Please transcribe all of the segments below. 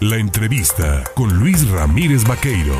La entrevista con Luis Ramírez Vaqueiro.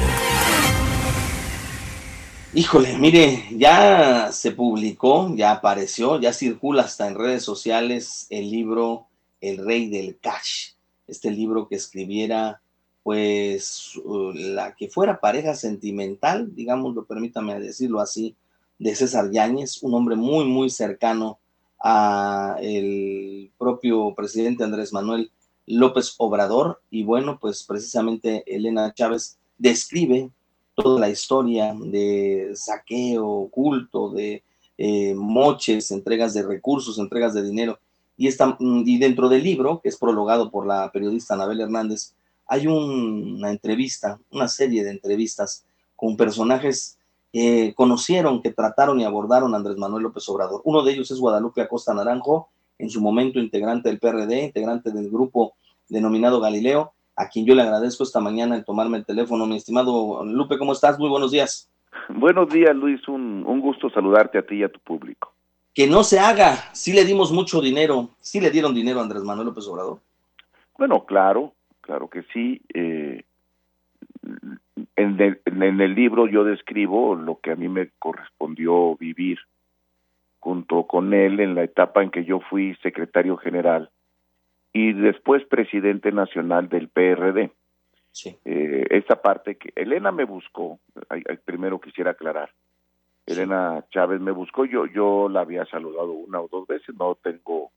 Híjole, mire, ya se publicó, ya apareció, ya circula hasta en redes sociales el libro El Rey del Cash. Este libro que escribiera, pues, uh, la que fuera pareja sentimental, digámoslo, permítame decirlo así, de César Yáñez, un hombre muy, muy cercano a el propio presidente Andrés Manuel López Obrador y bueno, pues precisamente Elena Chávez describe toda la historia de saqueo oculto, de eh, moches, entregas de recursos, entregas de dinero. Y, está, y dentro del libro, que es prologado por la periodista Anabel Hernández, hay una entrevista, una serie de entrevistas con personajes que conocieron, que trataron y abordaron Andrés Manuel López Obrador. Uno de ellos es Guadalupe Acosta Naranjo, en su momento integrante del PRD, integrante del grupo denominado Galileo, a quien yo le agradezco esta mañana el tomarme el teléfono. Mi estimado Lupe, ¿cómo estás? Muy buenos días. Buenos días, Luis. Un, gusto saludarte a ti y a tu público. Que no se haga. Sí le dimos mucho dinero. Sí le dieron dinero a Andrés Manuel López Obrador. Bueno, claro, claro que sí. Eh, en, en el libro yo describo lo que a mí me correspondió vivir junto con él en la etapa en que yo fui secretario general y después presidente nacional del PRD. Sí. Eh, esa parte que Elena me buscó, primero quisiera aclarar. Elena Chávez me buscó, yo yo la había saludado una o dos veces, no tengo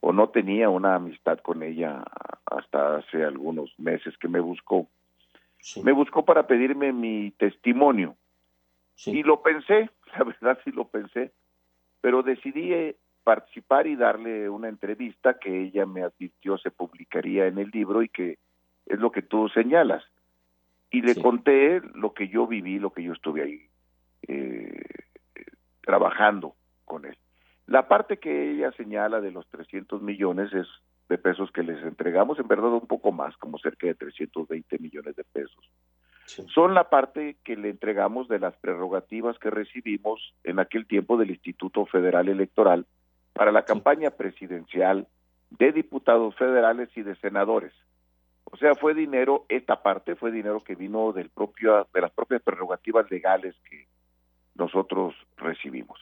o no tenía una amistad con ella hasta hace algunos meses que me buscó. Me buscó para pedirme mi testimonio. Y lo pensé, la verdad sí lo pensé, pero decidí eh, participar y darle una entrevista que ella me advirtió se publicaría en el libro y que es lo que tú señalas. Y le conté lo que yo viví, lo que yo estuve ahí eh, trabajando con él. La parte que ella señala de los 300 millones es de pesos que les entregamos, en verdad un poco más, como cerca de 320 millones de pesos. Son la parte que le entregamos de las prerrogativas que recibimos en aquel tiempo del Instituto Federal Electoral para la campaña presidencial de diputados federales y de senadores. O sea, fue dinero, esta parte fue dinero que vino del propio, de las propias prerrogativas legales que nosotros recibimos.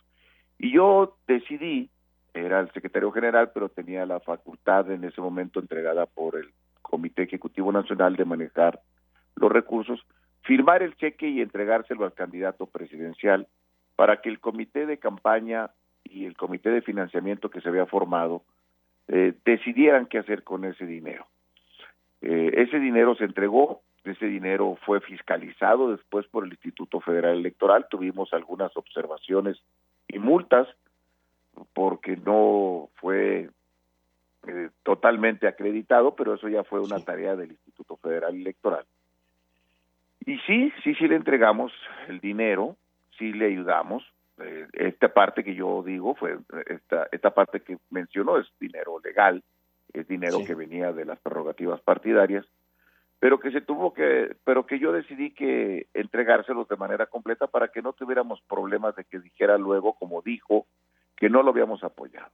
Y yo decidí, era el secretario general, pero tenía la facultad en ese momento entregada por el Comité Ejecutivo Nacional de manejar los recursos, firmar el cheque y entregárselo al candidato presidencial para que el comité de campaña y el comité de financiamiento que se había formado eh, decidieran qué hacer con ese dinero. Eh, ese dinero se entregó, ese dinero fue fiscalizado después por el Instituto Federal Electoral, tuvimos algunas observaciones y multas porque no fue eh, totalmente acreditado, pero eso ya fue una tarea del Instituto Federal Electoral. Y sí, sí, sí le entregamos el dinero, sí le ayudamos, eh, esta parte que yo digo fue esta esta parte que mencionó es dinero legal es dinero que venía de las prerrogativas partidarias pero que se tuvo que pero que yo decidí que entregárselos de manera completa para que no tuviéramos problemas de que dijera luego como dijo que no lo habíamos apoyado.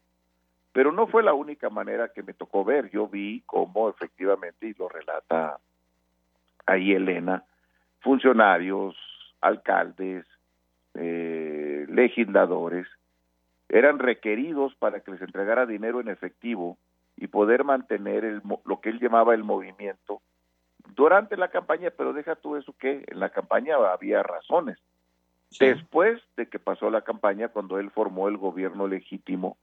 Pero no fue la única manera que me tocó ver. Yo vi cómo efectivamente y lo relata ahí Elena funcionarios alcaldes eh, legisladores eran requeridos para que les entregara dinero en efectivo y poder mantener el, lo que él llamaba el movimiento durante la campaña, pero deja tú eso que en la campaña había razones. Después de que pasó la campaña, cuando él formó el gobierno legítimo,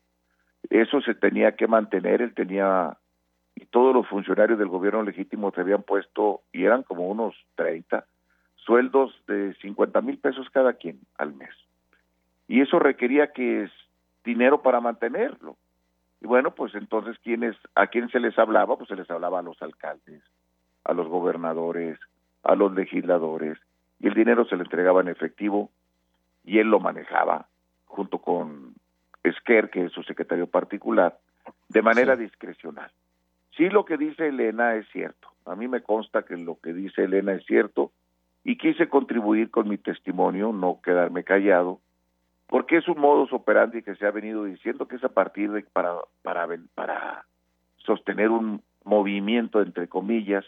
eso se tenía que mantener, él tenía, y todos los funcionarios del gobierno legítimo se habían puesto, y eran como unos 30, sueldos de 50 mil pesos cada quien al mes. Y eso requería que es dinero para mantenerlo. Y bueno, pues entonces, ¿quiénes, ¿a quién se les hablaba? Pues se les hablaba a los alcaldes, a los gobernadores, a los legisladores, y el dinero se le entregaba en efectivo y él lo manejaba junto con Esquer, que es su secretario particular, de manera discrecional. Sí, lo que dice Elena es cierto. A mí me consta que lo que dice Elena es cierto y quise contribuir con mi testimonio, no quedarme callado, porque es un modus operandi que se ha venido diciendo que es a partir de para para para sostener un movimiento entre comillas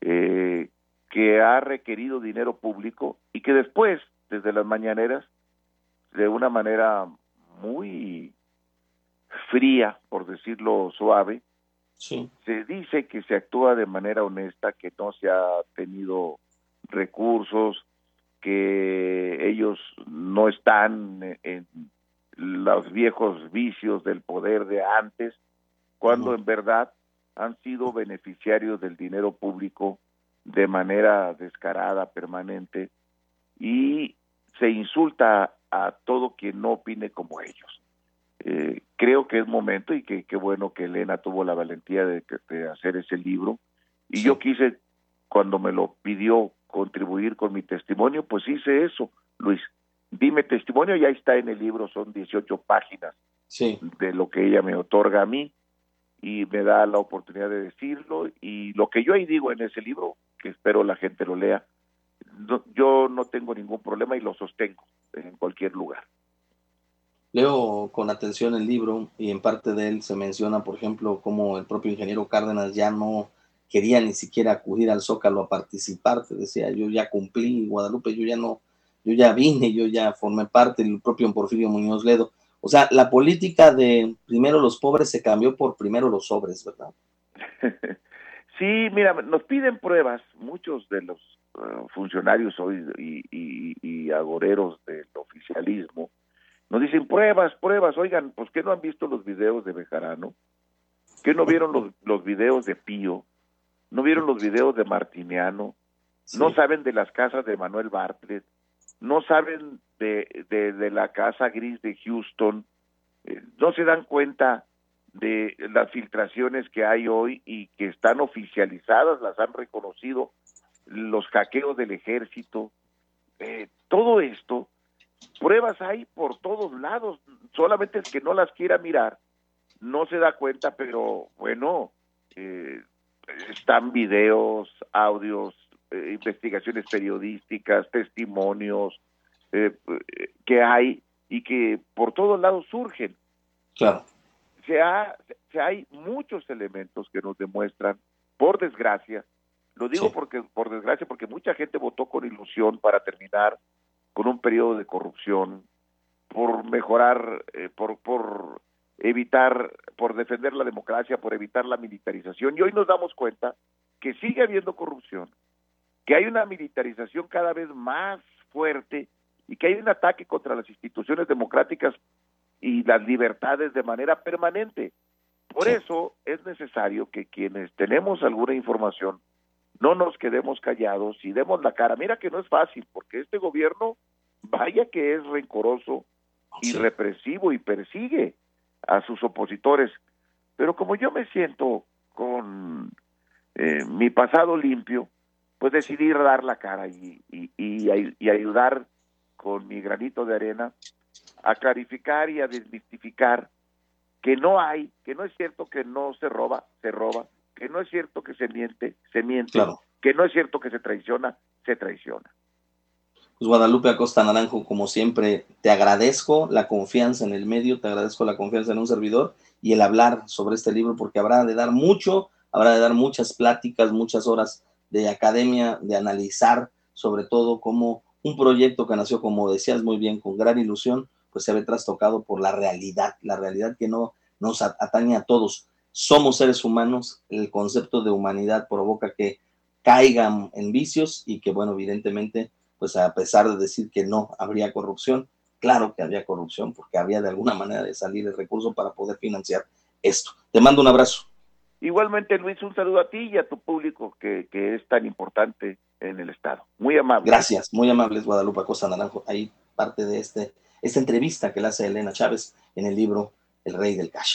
eh, que ha requerido dinero público y que después, desde las mañaneras, de una manera muy fría, por decirlo suave, se dice que se actúa de manera honesta, que no se ha tenido recursos, que ellos no están en los viejos vicios del poder de antes, cuando en verdad han sido beneficiarios del dinero público de manera descarada, permanente, y se insulta a todo quien no opine como ellos. Eh, creo que es momento y que qué bueno que Elena tuvo la valentía de, hacer ese libro. Y yo quise, cuando me lo pidió contribuir con mi testimonio, pues hice eso, Luis. Dime testimonio, ya está en el libro, son 18 páginas de lo que ella me otorga a mí y me da la oportunidad de decirlo. Y lo que yo ahí digo en ese libro, que espero la gente lo lea, yo no tengo ningún problema y lo sostengo en cualquier lugar. Leo con atención el libro y en parte de él se menciona, por ejemplo, cómo el propio ingeniero Cárdenas ya no quería ni siquiera acudir al Zócalo a participar, te decía, yo ya cumplí, Guadalupe, yo ya no, yo ya vine, yo ya formé parte del propio Porfirio Muñoz Ledo. O sea, la política de primero los pobres se cambió por primero los sobres, ¿verdad? Sí, mira, nos piden pruebas, muchos de los uh, funcionarios hoy y, agoreros del oficialismo, nos dicen pruebas, pruebas, oigan, pues que no han visto los videos de Bejarano, que no vieron los, los videos de Pío, no vieron los videos de Martiniano, no saben de las casas de Manuel Bartlett, no saben de, de, la casa gris de Houston, eh, no se dan cuenta de las filtraciones que hay hoy y que están oficializadas, las han reconocido, los hackeos del ejército, eh, todo esto, pruebas hay por todos lados, solamente el que no las quiera mirar no se da cuenta, pero bueno, eh, están videos, audios, eh, investigaciones periodísticas, testimonios que hay y que por todos lados surgen. Claro. Se, ha, se hay muchos elementos que nos demuestran, por desgracia, lo digo porque por desgracia porque mucha gente votó con ilusión para terminar con un periodo de corrupción, por mejorar, eh, por, por evitar, por defender la democracia, por evitar la militarización. Y hoy nos damos cuenta que sigue habiendo corrupción, que hay una militarización cada vez más fuerte y que hay un ataque contra las instituciones democráticas y las libertades de manera permanente. Por eso es necesario que quienes tenemos alguna información no nos quedemos callados y demos la cara. Mira que no es fácil, porque este gobierno, vaya que es rencoroso y represivo y persigue a sus opositores. Pero como yo me siento con eh, mi pasado limpio, pues decidí dar la cara y, y, y ayudar con mi granito de arena a clarificar y a desmistificar que no hay, que no es cierto que no se roba, se roba, que no es cierto que se miente, se miente, que no es cierto que se traiciona, se traiciona. Pues Guadalupe Acosta Naranjo, como siempre, te agradezco la confianza en el medio, te agradezco la confianza en un servidor y el hablar sobre este libro, porque habrá de dar mucho, habrá de dar muchas pláticas, muchas horas de academia, de analizar sobre todo cómo un proyecto que nació, como decías muy bien, con gran ilusión, pues se ve trastocado por la realidad, la realidad que no nos atañe a todos. Somos seres humanos, el concepto de humanidad provoca que caigan en vicios y que, bueno, evidentemente, pues a pesar de decir que no habría corrupción, claro que había corrupción, porque había de alguna manera de salir el recurso para poder financiar esto. Te mando un abrazo. Igualmente, Luis, un saludo a ti y a tu público que, que es tan importante en el Estado. Muy amable. Gracias, muy amables, Guadalupe Costa Naranjo. Ahí parte de este esta entrevista que le hace Elena Chávez en el libro El Rey del Cash.